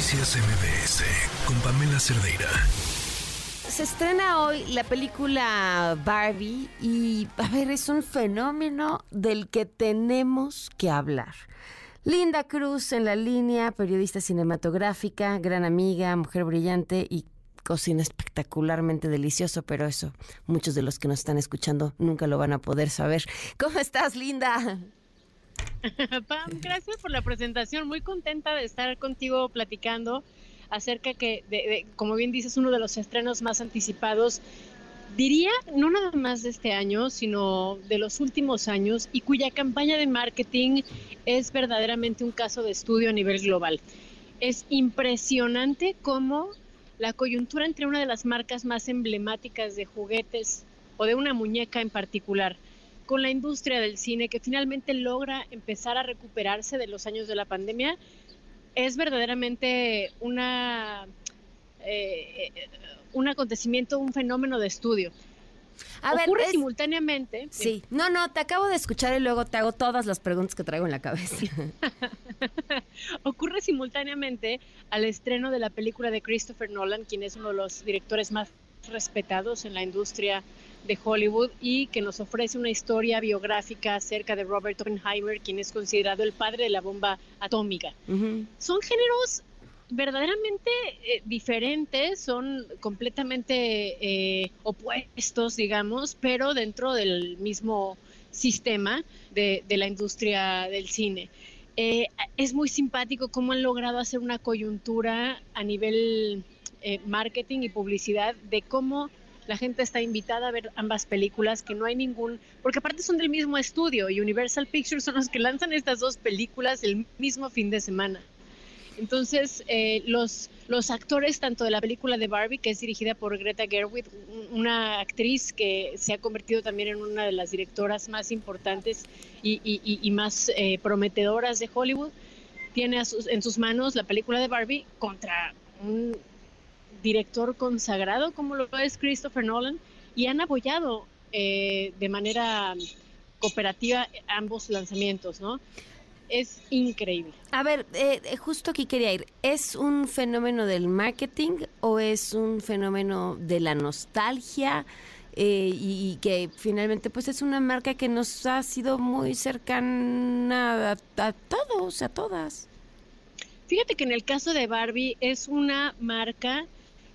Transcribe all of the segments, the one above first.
Noticias MBS con Pamela Cerdeira. Se estrena hoy la película Barbie y, a ver, es un fenómeno del que tenemos que hablar. Linda Cruz en la línea, periodista cinematográfica, gran amiga, mujer brillante y cocina espectacularmente delicioso, pero eso muchos de los que nos están escuchando nunca lo van a poder saber. ¿Cómo estás, Linda? Pam, gracias por la presentación. Muy contenta de estar contigo platicando acerca que, de, como bien dices, uno de los estrenos más anticipados, diría, no nada más de este año, sino de los últimos años, y cuya campaña de marketing es verdaderamente un caso de estudio a nivel global. Es impresionante cómo la coyuntura entre una de las marcas más emblemáticas de juguetes o de una muñeca en particular, con la industria del cine que finalmente logra empezar a recuperarse de los años de la pandemia, es verdaderamente una, eh, un acontecimiento, un fenómeno de estudio. A Ocurre simultáneamente. Sí, no, no, te acabo de escuchar y luego te hago todas las preguntas que traigo en la cabeza. Ocurre simultáneamente al estreno de la película de Christopher Nolan, quien es uno de los directores más respetados en la industria de Hollywood y que nos ofrece una historia biográfica acerca de Robert Oppenheimer, quien es considerado el padre de la bomba atómica. Son géneros verdaderamente eh, diferentes, son completamente eh, opuestos, digamos, pero dentro del mismo sistema de, la industria del cine. Eh, es muy simpático cómo han logrado hacer una coyuntura a nivel marketing y publicidad de cómo la gente está invitada a ver ambas películas, que no hay ningún, porque aparte son del mismo estudio y Universal Pictures son los que lanzan estas dos películas el mismo fin de semana. Entonces, eh, los, los actores, tanto de la película de Barbie, que es dirigida por Greta Gerwig, una actriz que se ha convertido también en una de las directoras más importantes y, más eh, prometedoras de Hollywood, tiene en sus manos la película de Barbie contra un director consagrado como lo es Christopher Nolan y han apoyado eh, de manera cooperativa ambos lanzamientos, ¿no? Es increíble. A ver, eh, eh, justo aquí quería ir. ¿Es un fenómeno del marketing o es un fenómeno de la nostalgia? y, que finalmente pues es una marca que nos ha sido muy cercana a, a todos, a todas. Fíjate que en el caso de Barbie es una marca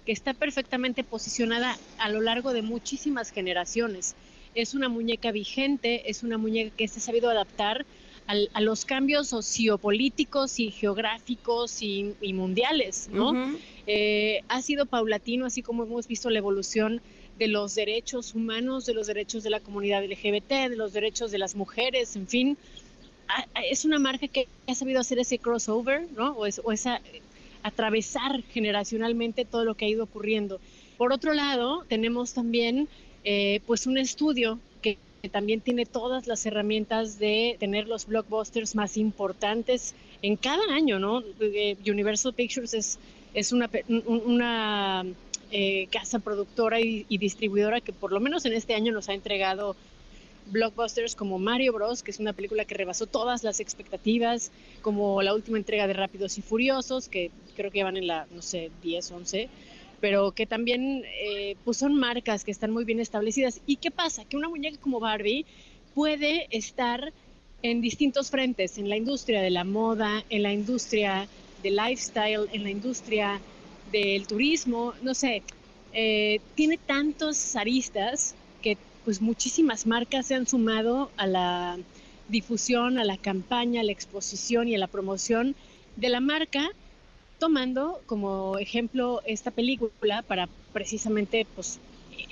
que está perfectamente posicionada a lo largo de muchísimas generaciones. Es una muñeca vigente, es una muñeca que se ha sabido adaptar a los cambios sociopolíticos y geográficos y, mundiales, ¿no? Eh, ha sido paulatino, así como hemos visto la evolución de los derechos humanos, de los derechos de la comunidad LGBT, de los derechos de las mujeres, en fin. Es una marca que ha sabido hacer ese crossover, ¿no? O, o esa atravesar generacionalmente todo lo que ha ido ocurriendo. Por otro lado, tenemos también eh, pues un estudio que, también tiene todas las herramientas de tener los blockbusters más importantes en cada año, ¿no? Eh, Universal Pictures es, es una, una eh, casa productora y, y, distribuidora que por lo menos en este año nos ha entregado blockbusters como Mario Bros, que es una película que rebasó todas las expectativas, como la última entrega de Rápidos y Furiosos, que creo que van en la, no sé, 10, 11, pero que también eh, pues son marcas que están muy bien establecidas. ¿Y qué pasa? Que una muñeca como Barbie puede estar en distintos frentes, en la industria de la moda, en la industria del lifestyle, en la industria del turismo, no sé, eh, tiene tantos aristas pues muchísimas marcas se han sumado a la difusión, a la campaña, a la exposición y a la promoción de la marca, tomando como ejemplo esta película para precisamente pues,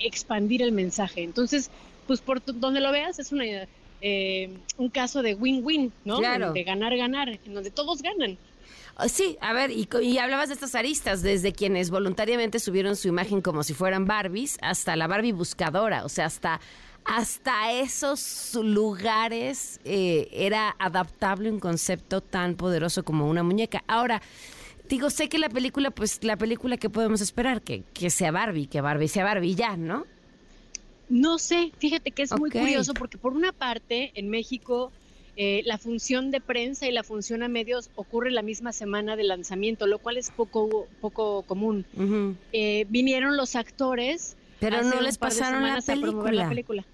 expandir el mensaje. Entonces, pues por donde lo veas es una, eh, un caso de win-win, ¿no? De ganar-ganar, en donde todos ganan. Oh, sí, a ver, y, y, hablabas de estas aristas, desde quienes voluntariamente subieron su imagen como si fueran Barbies, hasta la Barbie buscadora, o sea, hasta, hasta esos lugares eh, era adaptable un concepto tan poderoso como una muñeca. Ahora, digo, sé que la película, pues la película que podemos esperar, que, que sea Barbie, que Barbie sea Barbie ya, ¿no? No sé, fíjate que es muy curioso porque por una parte en México Eh, la función de prensa y la función a medios ocurre la misma semana de lanzamiento, lo cual es poco, poco común. Eh, vinieron los actores. Pero no les pasaron la la película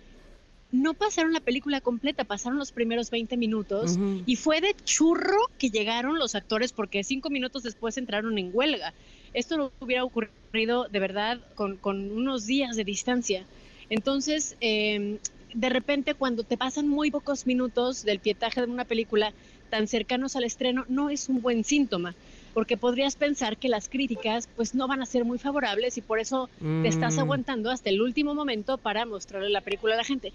no pasaron la película completa, pasaron los primeros 20 minutos y fue de churro que llegaron los actores porque cinco minutos después entraron en huelga. Esto no hubiera ocurrido de verdad con, unos días de distancia. Entonces, em, de repente cuando te pasan muy pocos minutos del pietaje de una película tan cercanos al estreno, no es un buen síntoma porque podrías pensar que las críticas pues no van a ser muy favorables y por eso te estás mm. aguantando hasta el último momento para mostrarle la película a la gente.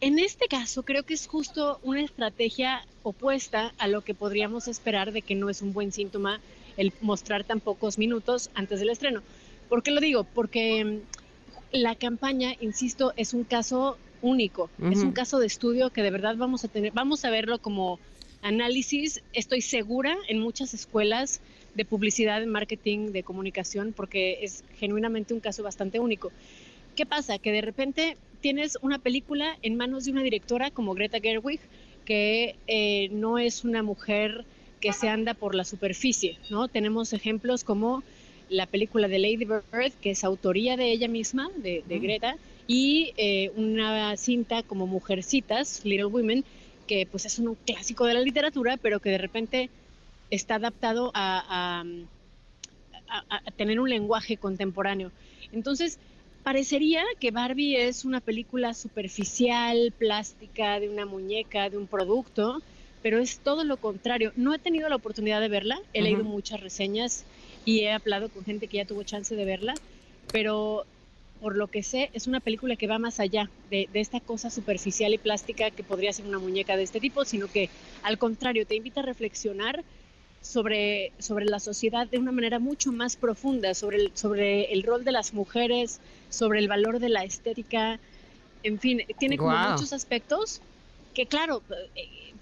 En este caso creo que es justo una estrategia opuesta a lo que podríamos esperar de que no es un buen síntoma el mostrar tan pocos minutos antes del estreno. ¿Por qué lo digo? Porque mm, la campaña, insisto, es un caso único, es un caso de estudio que de verdad vamos a tener, vamos a verlo como análisis, estoy segura, en muchas escuelas de publicidad, de marketing, de comunicación, porque es genuinamente un caso bastante único. ¿Qué pasa? Que de repente tienes una película en manos de una directora como Greta Gerwig, que eh, no es una mujer que se anda por la superficie, ¿no? Tenemos ejemplos como la película de Lady Bird, que es autoría de ella misma, de, mm. Greta, y eh, una cinta como Mujercitas, Little Women, que pues es un clásico de la literatura, pero que de repente está adaptado a, a tener un lenguaje contemporáneo. Entonces, parecería que Barbie es una película superficial, plástica, de una muñeca, de un producto, pero es todo lo contrario. No he tenido la oportunidad de verla, he leído muchas reseñas y he hablado con gente que ya tuvo chance de verla, pero por lo que sé, es una película que va más allá de, de, esta cosa superficial y plástica que podría ser una muñeca de este tipo, sino que al contrario, te invita a reflexionar sobre, sobre la sociedad de una manera mucho más profunda, sobre el, sobre el rol de las mujeres, sobre el valor de la estética, en fin, tiene como muchos aspectos que claro, eh,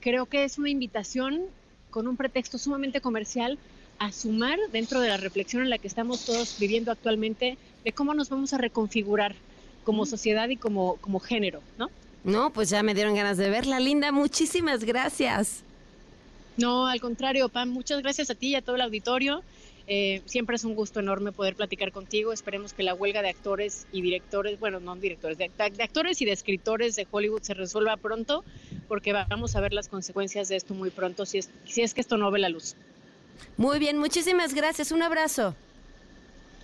creo que es una invitación con un pretexto sumamente comercial a sumar dentro de la reflexión en la que estamos todos viviendo actualmente de cómo nos vamos a reconfigurar como sociedad y como, como género, ¿no? No, pues ya me dieron ganas de verla, Linda. Muchísimas gracias. No, al contrario, Pam, muchas gracias a ti y a todo el auditorio. Eh, siempre es un gusto enorme poder platicar contigo. Esperemos que la huelga de actores y directores, bueno, no directores, de, actores y de escritores de Hollywood se resuelva pronto, porque vamos a ver las consecuencias de esto muy pronto, si es, si es que esto no ve la luz. Muy bien, muchísimas gracias. Un abrazo.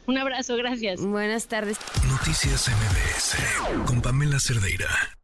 Un abrazo, gracias. Buenas tardes. Noticias MBS con Pamela Cerdeira.